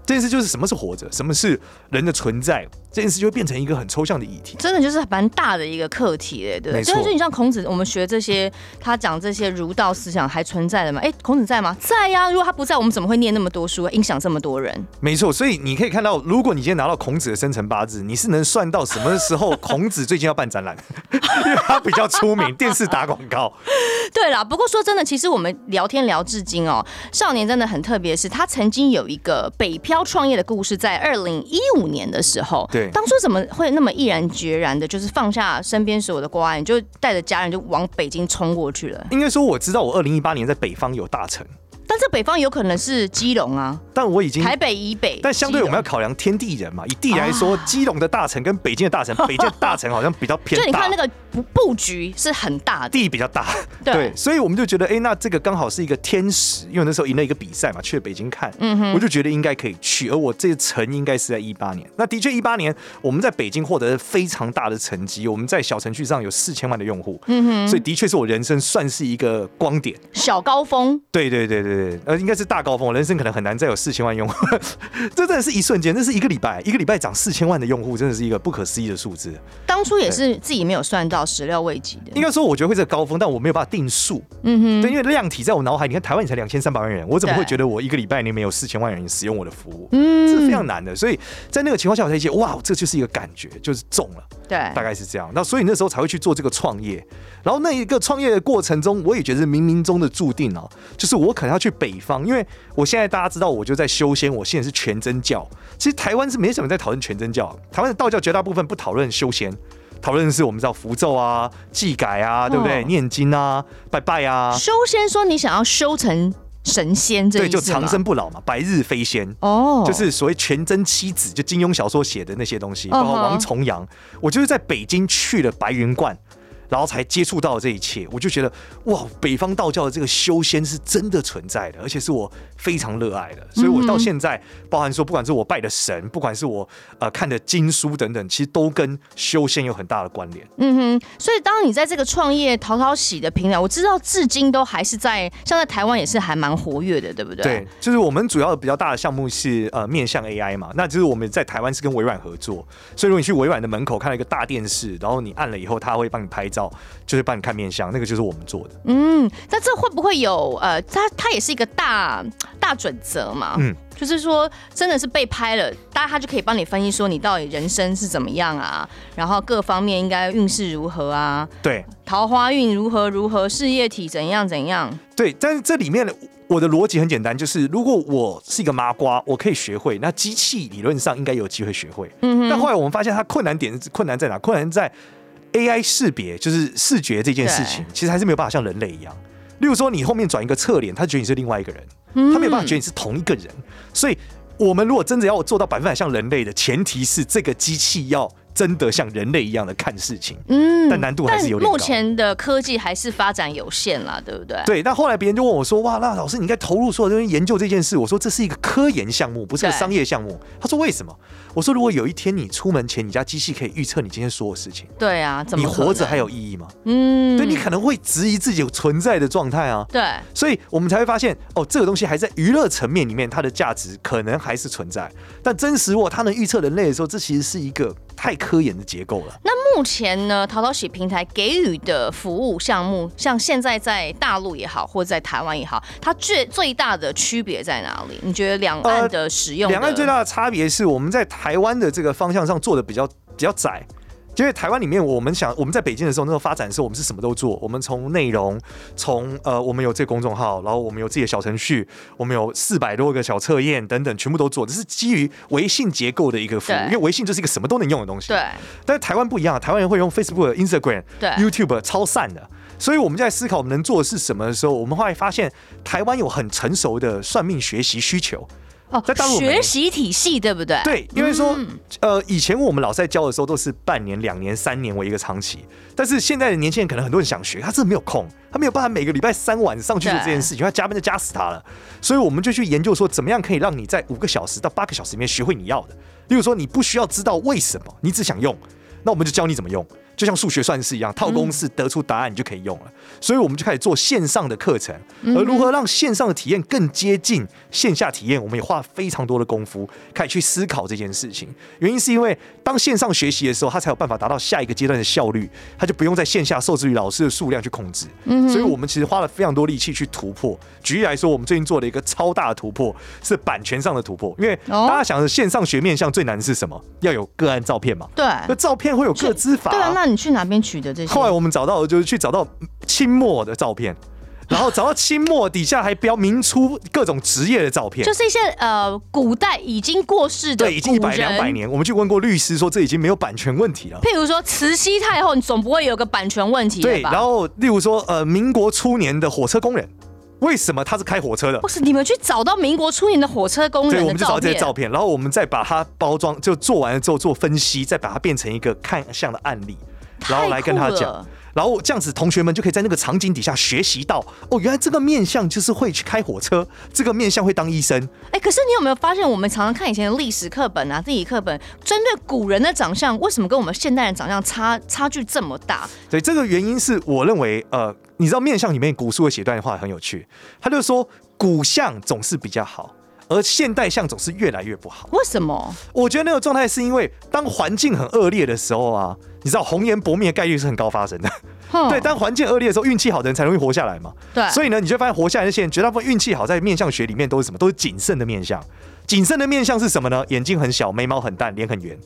这件事就是什么是活着，什么是人的存在。这件事就会变成一个很抽象的议题，真的就是蛮大的一个课题嘞，对。所以说你像孔子，我们学这些，他讲这些儒道思想还存在的吗？哎，孔子在吗？在呀。如果他不在，我们怎么会念那么多书，影响这么多人？没错。所以你可以看到，如果你今天拿到孔子的生辰八字，你是能算到什么时候孔子最近要办展览，因为他比较出名，电视打广告。对啦，不过说真的，其实我们聊天聊至今哦，少年真的很特别，是他曾经有一个北漂创业的故事，在二零一五年的时候。对，当初怎么会那么毅然决然的，就是放下身边所有的关爱，就带着家人就往北京冲过去了？应该说，我知道我二零一八年在北方有大成。北方有可能是基隆啊，但我已经台北以北，但相对我们要考量天地人嘛。以地来说，基隆的大城跟北京的大城，北京的大城好像比较偏大。就你看那个布布局是很大的，地比较大，对，所以我们就觉得，哎，那这个刚好是一个天时，因为那时候赢了一个比赛嘛，去了北京看，嗯哼，我就觉得应该可以去。而我这个城应该是在一八年，那的确一八年我们在北京获得了非常大的成绩，我们在小程序上有四千万的用户，嗯哼，所以的确是我人生算是一个光点，小高峰，对对对对对，呃，应该是大。高峰，人生可能很难再有四千万用户，这真的是一瞬间，这是一个礼拜，一个礼拜涨四千万的用户，真的是一个不可思议的数字。当初也是自己没有算到，始料未及的。应该说，我觉得会是高峰，但我没有办法定数。嗯哼，对，因为量体在我脑海，你看台湾才两千三百万人，我怎么会觉得我一个礼拜里面有四千万人使用我的服务？嗯，这是非常难的。所以在那个情况下，我才觉得哇，这就是一个感觉，就是中了。对，大概是这样。那所以那时候才会去做这个创业。然后那一个创业的过程中，我也觉得冥冥中的注定哦，就是我可能要去北方，因为我现在大家知道我就在修仙，我现在是全真教。其实台湾是没什么在讨论全真教，台湾的道教绝大部分不讨论修仙，讨论的是我们知道符咒啊、祭改啊，对不对？念经啊、拜拜啊。修仙说你想要修成神仙，这对就长生不老嘛，白日飞仙哦，就是所谓全真七子，就金庸小说写的那些东西，包括王重阳。我就是在北京去了白云观。然后才接触到这一切，我就觉得哇，北方道教的这个修仙是真的存在的，而且是我非常热爱的。所以我到现在，嗯、包含说，不管是我拜的神，不管是我呃看的经书等等，其实都跟修仙有很大的关联。嗯哼，所以当你在这个创业淘淘喜的平台，我知道至今都还是在，像在台湾也是还蛮活跃的，对不对？对，就是我们主要的比较大的项目是呃面向 AI 嘛，那就是我们在台湾是跟微软合作，所以如果你去微软的门口看到一个大电视，然后你按了以后，它会帮你拍照。就是帮你看面相，那个就是我们做的。嗯，那这会不会有呃，它它也是一个大大准则嘛？嗯，就是说真的是被拍了，大家他就可以帮你分析说你到底人生是怎么样啊，然后各方面应该运势如何啊？对，桃花运如何如何，事业体怎样怎样？对，但是这里面我的逻辑很简单，就是如果我是一个麻瓜，我可以学会，那机器理论上应该有机会学会。嗯，但后来我们发现它困难点困难在哪？困难在。AI 识别就是视觉这件事情，其实还是没有办法像人类一样。例如说，你后面转一个侧脸，他觉得你是另外一个人，他没有办法觉得你是同一个人。所以，我们如果真的要做到百分百像人类的前提是，这个机器要。真的像人类一样的看事情，嗯，但难度还是有点高。目前的科技还是发展有限啦，对不对？对。那后来别人就问我说：“哇，那老师你应该投入所有东西研究这件事。”我说：“这是一个科研项目，不是个商业项目。”他说：“为什么？”我说：“如果有一天你出门前，你家机器可以预测你今天所有事情，对啊，怎么你活着还有意义吗？嗯，对，你可能会质疑自己存在的状态啊。对，所以我们才会发现，哦，这个东西还在娱乐层面里面，它的价值可能还是存在。但真实，如果它能预测人类的时候，这其实是一个。太科研的结构了。那目前呢，淘淘喜平台给予的服务项目，像现在在大陆也好，或者在台湾也好，它最最大的区别在哪里？你觉得两岸的使用的？两岸最大的差别是，我们在台湾的这个方向上做的比较比较窄。因为台湾里面，我们想我们在北京的时候，那时候发展的时候，我们是什么都做。我们从内容，从呃，我们有这个公众号，然后我们有自己的小程序，我们有四百多个小测验等等，全部都做。这是基于微信结构的一个服务，因为微信就是一个什么都能用的东西。对。但是台湾不一样，台湾人会用 Facebook、Instagram、YouTube 超散的。所以我们在思考我们能做的是什么的时候，我们后来发现台湾有很成熟的算命学习需求。哦，在大陆学习体系对不对？对，因为说，呃，以前我们老师在教的时候都是半年、两年、三年为一个长期，但是现在的年轻人可能很多人想学，他真的没有空，他没有办法每个礼拜三晚上去做这件事情，他加班就加死他了。所以我们就去研究说，怎么样可以让你在五个小时到八个小时里面学会你要的。例如说，你不需要知道为什么，你只想用，那我们就教你怎么用。就像数学算式一样，套公式得出答案，你就可以用了。嗯、所以我们就开始做线上的课程，而如何让线上的体验更接近线下体验，我们也花了非常多的功夫，开始去思考这件事情。原因是因为当线上学习的时候，它才有办法达到下一个阶段的效率，它就不用在线下受制于老师的数量去控制。嗯所以我们其实花了非常多力气去突破。举例来说，我们最近做了一个超大的突破，是版权上的突破。因为大家想着线上学面向最难的是什么？要有个案照片嘛？对，那照片会有个资法。对啊，那。你去哪边取的这些？后来我们找到的就是去找到清末的照片，然后找到清末底下还标明初各种职业的照片，就是一些呃古代已经过世的，对，已经一百两百年。我们去问过律师，说这已经没有版权问题了。譬如说慈禧太后，你总不会有个版权问题对吧？然后例如说呃民国初年的火车工人，为什么他是开火车的？不是你们去找到民国初年的火车工人，对，我们就找到这些照片，然后我们再把它包装，就做完了之后做分析，再把它变成一个看相的案例。然后来跟他讲，然后这样子，同学们就可以在那个场景底下学习到哦，原来这个面相就是会去开火车，这个面相会当医生。哎，可是你有没有发现，我们常常看以前的历史课本啊、地理课本，针对古人的长相，为什么跟我们现代人长相差差距这么大？对，这个原因是我认为，呃，你知道面相里面古书的写段话很有趣，他就说古相总是比较好。而现代相总是越来越不好，为什么？我觉得那个状态是因为当环境很恶劣的时候啊，你知道红颜薄命的概率是很高发生的。对，当环境恶劣的时候，运气好的人才容易活下来嘛。对，所以呢，你就发现活下来的那些人，绝大部分运气好，在面相学里面都是什么？都是谨慎的面相。谨慎的面相是什么呢？眼睛很小，眉毛很淡，脸很圆。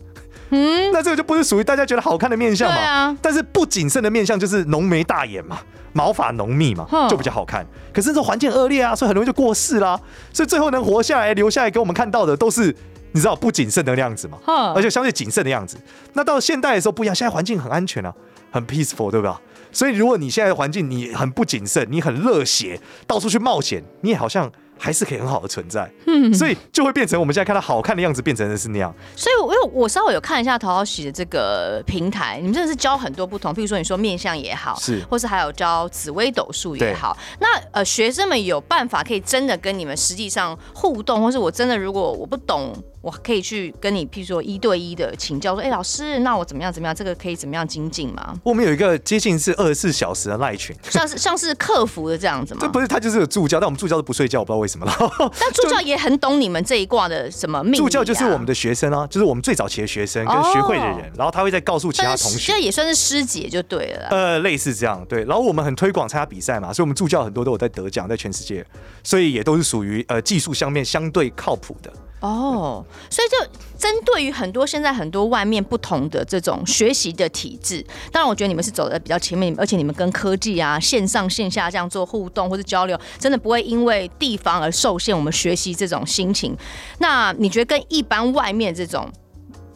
嗯，那这个就不是属于大家觉得好看的面相嘛？啊、但是不谨慎的面相就是浓眉大眼嘛，毛发浓密嘛，就比较好看。可是这环境恶劣啊，所以很容易就过世啦。所以最后能活下来、留下来给我们看到的，都是你知道不谨慎的样子嘛，而且相对谨慎的样子。那到现代的时候不一样，现在环境很安全啊，很 peaceful，对吧？所以如果你现在的环境你很不谨慎，你很热血，到处去冒险，你也好像。还是可以很好的存在，嗯，所以就会变成我们现在看到好看的样子，变成的是那样。所以，我我稍微有看一下陶陶喜的这个平台，你们真的是教很多不同，譬如说你说面相也好，是，或是还有教紫微斗数也好。那呃，学生们有办法可以真的跟你们实际上互动，或是我真的如果我不懂。我可以去跟你，譬如说一对一的请教，说，哎、欸，老师，那我怎么样怎么样，这个可以怎么样精进吗？我们有一个接近是二十四小时的赖群，像是像是客服的这样子吗？这不是，他就是有助教，但我们助教都不睡觉，我不知道为什么。但助教也很懂你们这一卦的什么命、啊、助教就是我们的学生啊，就是我们最早期的学生跟学会的人，哦、然后他会再告诉其他同学，这也算是师姐就对了。呃，类似这样，对。然后我们很推广参加比赛嘛，所以我们助教很多都有在得奖，在全世界，所以也都是属于呃技术上面相对靠谱的。哦，所以就针对于很多现在很多外面不同的这种学习的体制，当然我觉得你们是走的比较前面，而且你们跟科技啊线上线下这样做互动或者交流，真的不会因为地方而受限。我们学习这种心情，那你觉得跟一般外面这种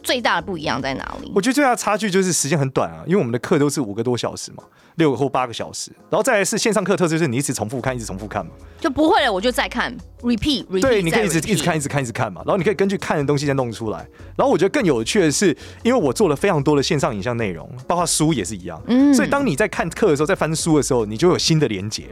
最大的不一样在哪里？我觉得最大的差距就是时间很短啊，因为我们的课都是五个多小时嘛。六个或八个小时，然后再来是线上课特色，就是你一直重复看，一直重复看嘛，就不会了，我就再看，repeat repeat。对，你可以一直一直看，一直看，一直看嘛，然后你可以根据看的东西再弄出来。然后我觉得更有趣的是，因为我做了非常多的线上影像内容，包括书也是一样，嗯，所以当你在看课的时候，在翻书的时候，你就有新的连结。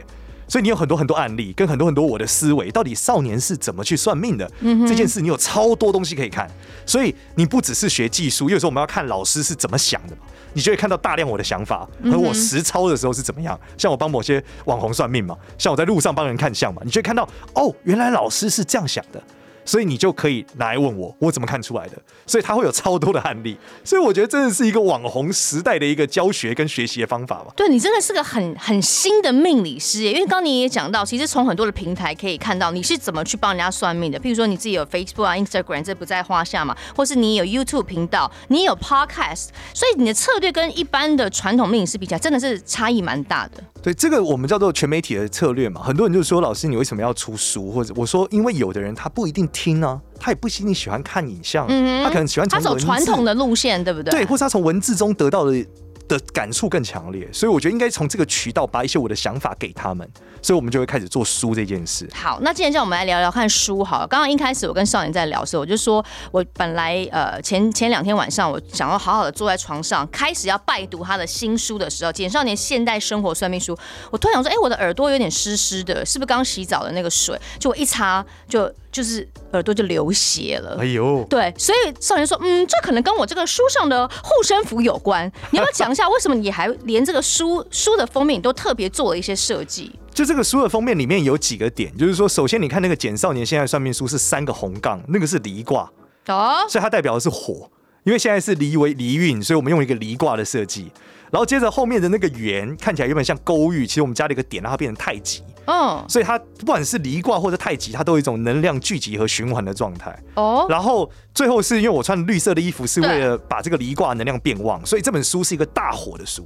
所以你有很多很多案例，跟很多很多我的思维，到底少年是怎么去算命的？嗯、这件事你有超多东西可以看。所以你不只是学技术，有时候我们要看老师是怎么想的嘛，你就会看到大量我的想法和我实操的时候是怎么样。嗯、像我帮某些网红算命嘛，像我在路上帮人看相嘛，你就会看到哦，原来老师是这样想的。所以你就可以拿来问我，我怎么看出来的？所以他会有超多的案例，所以我觉得真的是一个网红时代的一个教学跟学习的方法吧。对，你真的是个很很新的命理师耶，因为刚刚你也讲到，其实从很多的平台可以看到你是怎么去帮人家算命的。譬如说你自己有 Facebook 啊、Instagram，这不在话下嘛，或是你有 YouTube 频道，你有 Podcast，所以你的策略跟一般的传统命理师比起来，真的是差异蛮大的。对，这个我们叫做全媒体的策略嘛。很多人就说，老师你为什么要出书？或者我说，因为有的人他不一定听呢、啊。他也不一定喜欢看影像，嗯、他可能喜欢从他走传统的路线，对不对？对，或是他从文字中得到的的感触更强烈，所以我觉得应该从这个渠道把一些我的想法给他们。所以我们就会开始做书这件事。好，那今天叫我们来聊聊看书。好了，刚刚一开始我跟少年在聊的时候，我就说我本来呃前前两天晚上我想要好好的坐在床上，开始要拜读他的新书的时候，《简少年现代生活算命书》，我突然想说，哎、欸，我的耳朵有点湿湿的，是不是刚洗澡的那个水？就我一擦，就就是耳朵就流血了。哎呦，对，所以少年说，嗯，这可能跟我这个书上的护身符有关。你要不要讲一下，为什么你还连这个书书的封面你都特别做了一些设计？就这个书的封面里面有几个点，就是说，首先你看那个简少年现在算命书是三个红杠，那个是离卦，哦，所以它代表的是火，因为现在是离为离运，所以我们用一个离卦的设计。然后接着后面的那个圆看起来原本像勾玉，其实我们加了一个点，让它变成太极，嗯，所以它不管是离卦或者太极，它都有一种能量聚集和循环的状态。哦，然后最后是因为我穿绿色的衣服，是为了把这个离卦能量变旺，所以这本书是一个大火的书。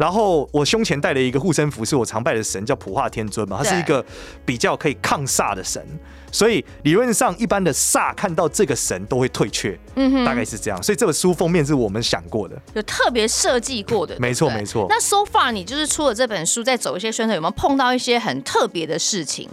然后我胸前戴了一个护身符，是我常拜的神，叫普化天尊嘛，他是一个比较可以抗煞的神，所以理论上一般的煞看到这个神都会退却，嗯哼，大概是这样。所以这本书封面是我们想过的，有特别设计过的，没错没错。那 so far 你就是出了这本书，在走一些宣传，有没有碰到一些很特别的事情？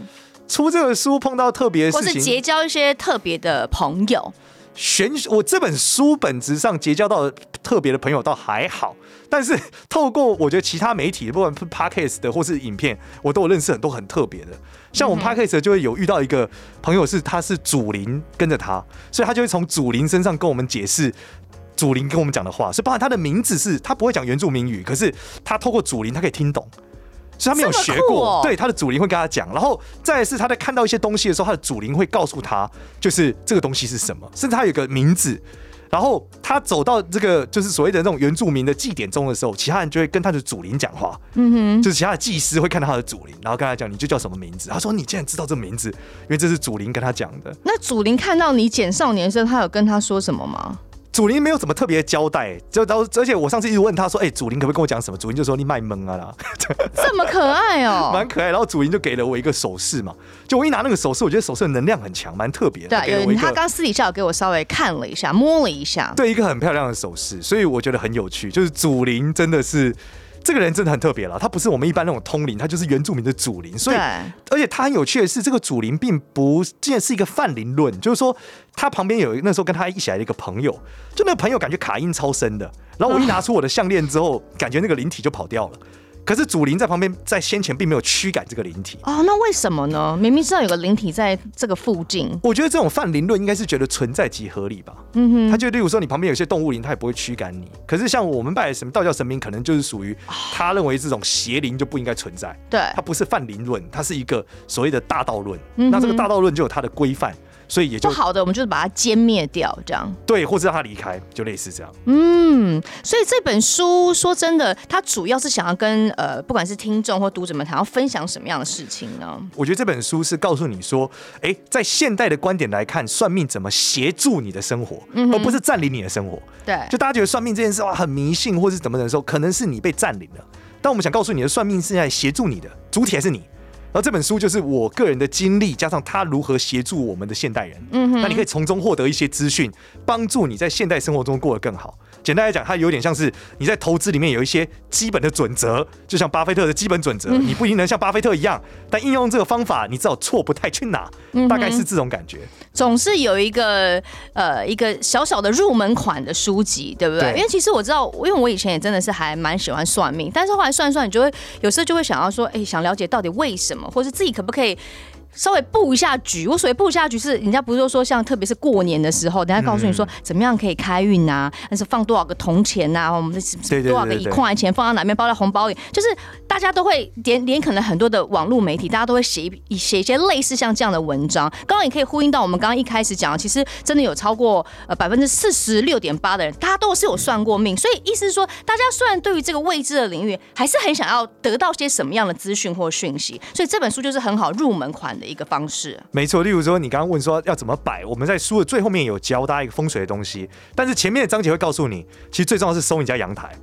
出这本书碰到特别的事情，或是结交一些特别的朋友？玄，我这本书本质上结交到特别的朋友倒还好。但是透过我觉得其他媒体，不管是 Podcast 的或是影片，我都有认识很多很特别的。像我们 Podcast 就会有遇到一个朋友，是他是祖灵跟着他，所以他就会从祖灵身上跟我们解释祖灵跟我们讲的话。所以包含他的名字是他不会讲原住民语，可是他透过祖灵他可以听懂，所以他没有学过。对，他的祖灵会跟他讲，然后再来是他在看到一些东西的时候，他的祖灵会告诉他，就是这个东西是什么，甚至他有个名字。然后他走到这个就是所谓的那种原住民的祭典中的时候，其他人就会跟他的祖灵讲话，嗯哼，就是其他的祭司会看到他的祖灵，然后跟他讲，你就叫什么名字？他说，你竟然知道这名字，因为这是祖灵跟他讲的。那祖灵看到你捡少年的时，他有跟他说什么吗？祖林没有怎么特别的交代，就到而且我上次一直问他说：“哎、欸，祖林可不可以跟我讲什么？”祖林就说：“你卖萌啊啦。”这么可爱哦、喔，蛮可爱。然后祖林就给了我一个手势嘛，就我一拿那个手势，我觉得手势的能量很强，蛮特别的。对，有他刚私底下有给我稍微看了一下，摸了一下，对，一个很漂亮的手势，所以我觉得很有趣。就是祖林真的是。这个人真的很特别了，他不是我们一般那种通灵，他就是原住民的祖灵。所以，而且他很有趣的是，这个祖灵并不竟然是一个泛灵论，就是说他旁边有那时候跟他一起来的一个朋友，就那个朋友感觉卡音超深的，然后我一拿出我的项链之后，感觉那个灵体就跑掉了。可是祖灵在旁边，在先前并没有驱赶这个灵体哦，那为什么呢？明明知道有个灵体在这个附近。我觉得这种泛灵论应该是觉得存在即合理吧。嗯哼，他就例如说你旁边有些动物灵，他也不会驱赶你。可是像我们拜的什么道教神明，可能就是属于他认为这种邪灵就不应该存在。对，它不是泛灵论，它是一个所谓的大道论。嗯、那这个大道论就有它的规范。所以也就不好的，我们就是把它歼灭掉，这样对，或者让他离开，就类似这样。嗯，所以这本书说真的，它主要是想要跟呃，不管是听众或读者们，想要分享什么样的事情呢？我觉得这本书是告诉你说，哎、欸，在现代的观点来看，算命怎么协助你的生活，嗯、而不是占领你的生活。对，就大家觉得算命这件事哇很迷信，或是怎么的时候，可能是你被占领了。但我们想告诉你的，算命是在协助你的，主体还是你。然后这本书就是我个人的经历，加上他如何协助我们的现代人。嗯哼，那你可以从中获得一些资讯，帮助你在现代生活中过得更好。简单来讲，它有点像是你在投资里面有一些基本的准则，就像巴菲特的基本准则，你不一定能像巴菲特一样，但应用这个方法，你至少错不太去哪，大概是这种感觉。总是有一个呃一个小小的入门款的书籍，对不对？因为其实我知道，因为我以前也真的是还蛮喜欢算命，但是后来算一算，你就会有时候就会想要说，哎，想了解到底为什么，或是自己可不可以。稍微布一下局。我所谓布一下局是，人家不是说像特别是过年的时候，人家告诉你说怎么样可以开运啊，但是放多少个铜钱呐，我们的多少个一块钱放到哪边，包在红包里，就是大家都会连连可能很多的网络媒体，大家都会写一写一些类似像这样的文章。刚刚也可以呼应到我们刚刚一开始讲的，其实真的有超过呃百分之四十六点八的人，大家都是有算过命。所以意思是说，大家虽然对于这个未知的领域，还是很想要得到些什么样的资讯或讯息，所以这本书就是很好入门款的一个方式。没错，例如说你刚刚问说要怎么摆，我们在书的最后面有教大家一个风水的东西，但是前面的章节会告诉你，其实最重要是收你家阳台。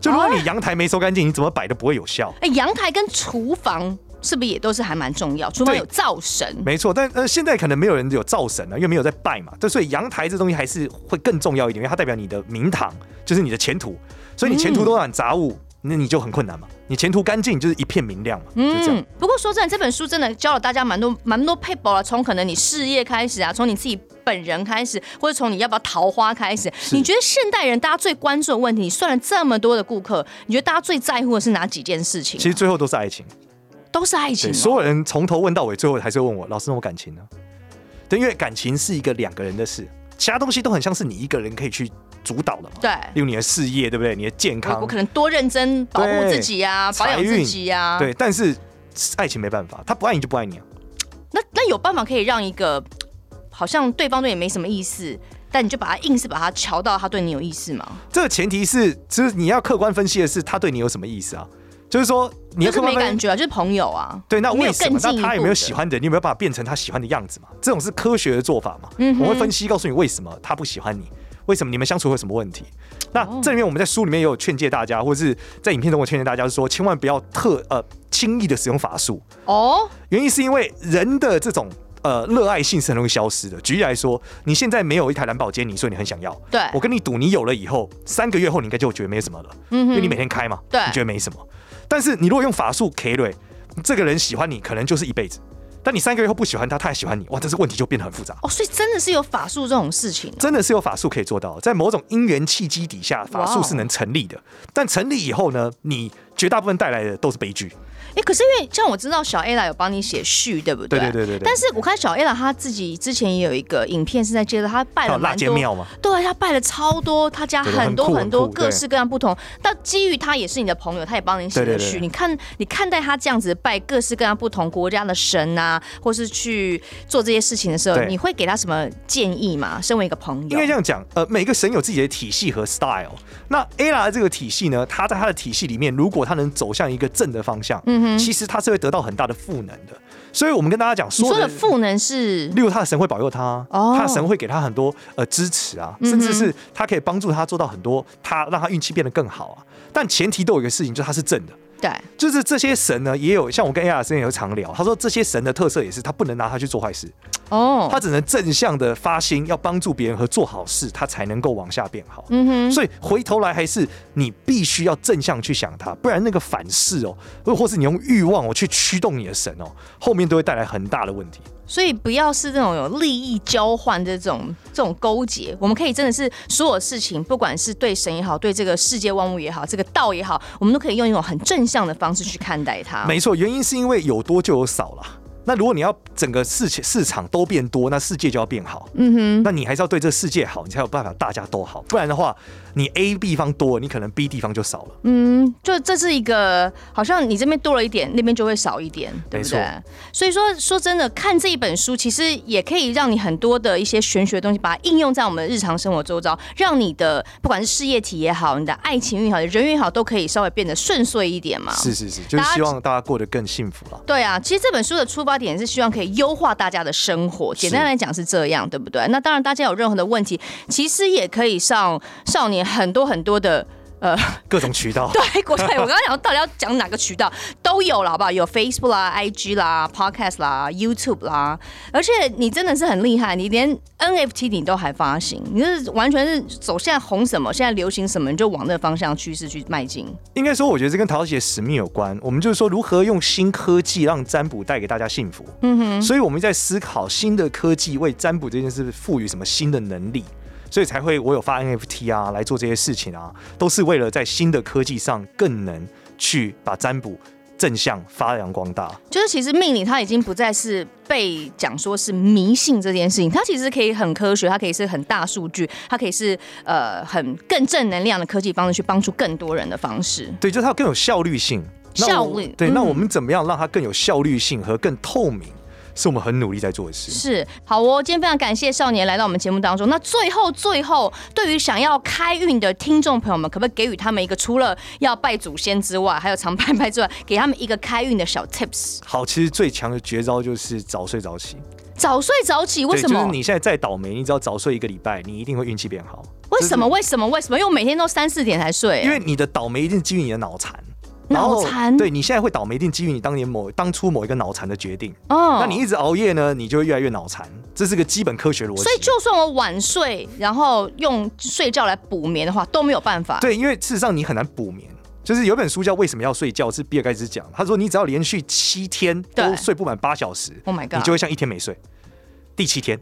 就如果你阳台没收干净，你怎么摆都不会有效。哎，阳台跟厨房是不是也都是还蛮重要？厨房有灶神，没错，但呃现在可能没有人有灶神了，因为没有在拜嘛。这所以阳台这东西还是会更重要一点，因为它代表你的名堂，就是你的前途。所以你前途都满杂物。嗯那你就很困难嘛。你前途干净，就是一片明亮嘛。嗯，不过说真的，这本书真的教了大家蛮多蛮多撇步了。从可能你事业开始啊，从你自己本人开始，或者从你要不要桃花开始。你觉得现代人大家最关注的问题，你算了这么多的顾客，你觉得大家最在乎的是哪几件事情？其实最后都是爱情，都是爱情。所有人从头问到尾，最后还是会问我：老师，那我感情呢？对，因为感情是一个两个人的事，其他东西都很像是你一个人可以去。主导的嘛，对，例如你的事业，对不对？你的健康，我可能多认真保护自己呀、啊，保养自己呀、啊，对。但是爱情没办法，他不爱你就不爱你啊。那那有办法可以让一个好像对方对你没什么意思，但你就把他硬是把他瞧到他对你有意思吗？这个前提是，就是你要客观分析的是他对你有什么意思啊？就是说你就是没感觉啊，就是朋友啊。对，那为什么？那他有没有喜欢的？你有没有办法变成他喜欢的样子嘛？这种是科学的做法嘛？嗯，我会分析告诉你为什么他不喜欢你。为什么你们相处会有什么问题？那这里面我们在书里面也有劝诫大家，或者是在影片中我劝诫大家，是说千万不要特呃轻易的使用法术哦。原因是因为人的这种呃热爱性是很容易消失的。举例来说，你现在没有一台蓝宝坚尼，所以你很想要。对，我跟你赌，你有了以后，三个月后你应该就觉得没什么了。嗯，因为你每天开嘛，对，你觉得没什么。但是你如果用法术 carry，，这个人喜欢你，可能就是一辈子。但你三个月后不喜欢他，他还喜欢你，哇，这是问题就变得很复杂哦。所以真的是有法术这种事情，真的是有法术可以做到，在某种因缘契机底下，法术是能成立的。但成立以后呢，你绝大部分带来的都是悲剧。哎、欸，可是因为像我知道小 A 啦有帮你写序，对不对？对对对对。但是我看小 A 啦他自己之前也有一个影片是在介绍他拜了蛮多庙嘛，对，他拜了超多，他家很多很多各式各样不同。但基于他也是你的朋友，他也帮你写了序。你看你看待他这样子拜各式各样不同国家的神啊，或是去做这些事情的时候，你会给他什么建议吗？身为一个朋友，应该这样讲，呃，每个神有自己的体系和 style。那 A 啦的这个体系呢，他在他的体系里面，如果他能走向一个正的方向，嗯哼，其实他是会。得到很大的赋能的，所以我们跟大家讲，说的赋能是，例如他的神会保佑他，他的神会给他很多呃支持啊，甚至是他可以帮助他做到很多，他让他运气变得更好啊。但前提都有一个事情，就是他是正的。对，就是这些神呢，也有像我跟 AR 之前有常聊，他说这些神的特色也是他不能拿他去做坏事哦，他只能正向的发心，要帮助别人和做好事，他才能够往下变好。嗯哼，所以回头来还是你必须要正向去想他，不然那个反噬哦，或或是你用欲望哦去驱动你的神哦，后面都会带来很大的问题。所以不要是那种有利益交换这种这种勾结，我们可以真的是所有事情，不管是对神也好，对这个世界万物也好，这个道也好，我们都可以用一种很正向的方式去看待它。没错，原因是因为有多就有少了。那如果你要整个市市场都变多，那世界就要变好。嗯哼，那你还是要对这个世界好，你才有办法大家都好。不然的话，你 A 地方多，你可能 B 地方就少了。嗯，就这是一个好像你这边多了一点，那边就会少一点，对不对？所以说说真的，看这一本书其实也可以让你很多的一些玄学的东西，把它应用在我们的日常生活周遭，让你的不管是事业体也好，你的爱情运也好，人缘也好，都可以稍微变得顺遂一点嘛。是是是，就是希望大家过得更幸福了。对啊，其实这本书的出发。点是希望可以优化大家的生活，简单来讲是这样，对不对？那当然，大家有任何的问题，其实也可以上少年很多很多的。呃，各种渠道 对，国泰，我刚刚讲到底要讲哪个渠道都有了，好不好？有 Facebook 啦、IG 啦、Podcast 啦、YouTube 啦，而且你真的是很厉害，你连 NFT 你都还发行，你是完全是走现在红什么，现在流行什么，你就往那个方向趋势去迈进。应该说，我觉得这跟陶姐使命有关。我们就是说，如何用新科技让占卜带给大家幸福。嗯哼，所以我们在思考新的科技为占卜这件事赋予什么新的能力。所以才会我有发 NFT 啊，来做这些事情啊，都是为了在新的科技上更能去把占卜正向发扬光大。就是其实命理它已经不再是被讲说是迷信这件事情，它其实可以很科学，它可以是很大数据，它可以是呃很更正能量的科技方式去帮助更多人的方式。对，就是它更有效率性。效率。对，那我们怎么样让它更有效率性和更透明？是我们很努力在做的事。是，好哦，今天非常感谢少年来到我们节目当中。那最后最后，对于想要开运的听众朋友们，可不可以给予他们一个除了要拜祖先之外，还有常拜拜之外，给他们一个开运的小 tips？好，其实最强的绝招就是早睡早起。早睡早起，为什么？就是你现在再倒霉，你只要早睡一个礼拜，你一定会运气变好。为什么？为什么？为什么？因为我每天都三四点才睡。因为你的倒霉一定是基于你的脑残。脑残，对，你现在会倒霉，一定基于你当年某当初某一个脑残的决定。哦，那你一直熬夜呢，你就会越来越脑残，这是个基本科学逻辑。所以，就算我晚睡，然后用睡觉来补眠的话，都没有办法。对，因为事实上你很难补眠。就是有本书叫《为什么要睡觉》，是比尔盖茨讲，他说你只要连续七天都睡不满八小时，Oh my God，你就会像一天没睡。第七天，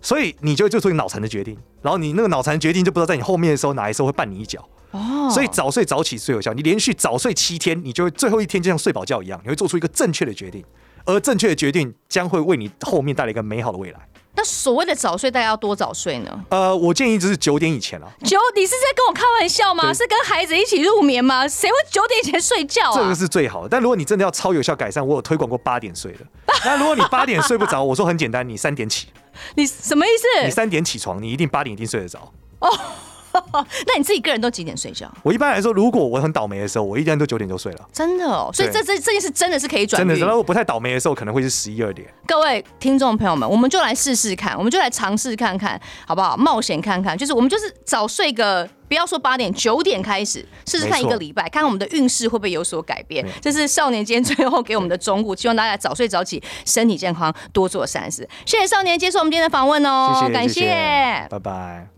所以你就会做出一个脑残的决定，然后你那个脑残决定就不知道在你后面的时候哪一时候会绊你一脚。哦，所以早睡早起最有效。你连续早睡七天，你就会最后一天就像睡饱觉一样，你会做出一个正确的决定，而正确的决定将会为你后面带来一个美好的未来。那所谓的早睡，大家要多早睡呢？呃，我建议就是九点以前啊。九，你是在跟我开玩笑吗？是跟孩子一起入眠吗？谁会九点以前睡觉啊？这个是最好的。但如果你真的要超有效改善，我有推广过八点睡的。那如果你八点睡不着，我说很简单，你三点起。你什么意思？你三点起床，你一定八点一定睡得着。哦。那你自己个人都几点睡觉？我一般来说，如果我很倒霉的时候，我一般都九点就睡了。真的哦，所以这这这件事真的是可以转。真的，然后我不太倒霉的时候，可能会是十一二点。各位听众朋友们，我们就来试试看，我们就来尝试看看，好不好？冒险看看，就是我们就是早睡个，不要说八点，九点开始试试看一个礼拜，看看我们的运势会不会有所改变。这是少年今天最后给我们的忠告，希望大家早睡早起，身体健康，多做善事。谢谢少年接受我们今天的访问哦，谢谢，感谢，拜拜。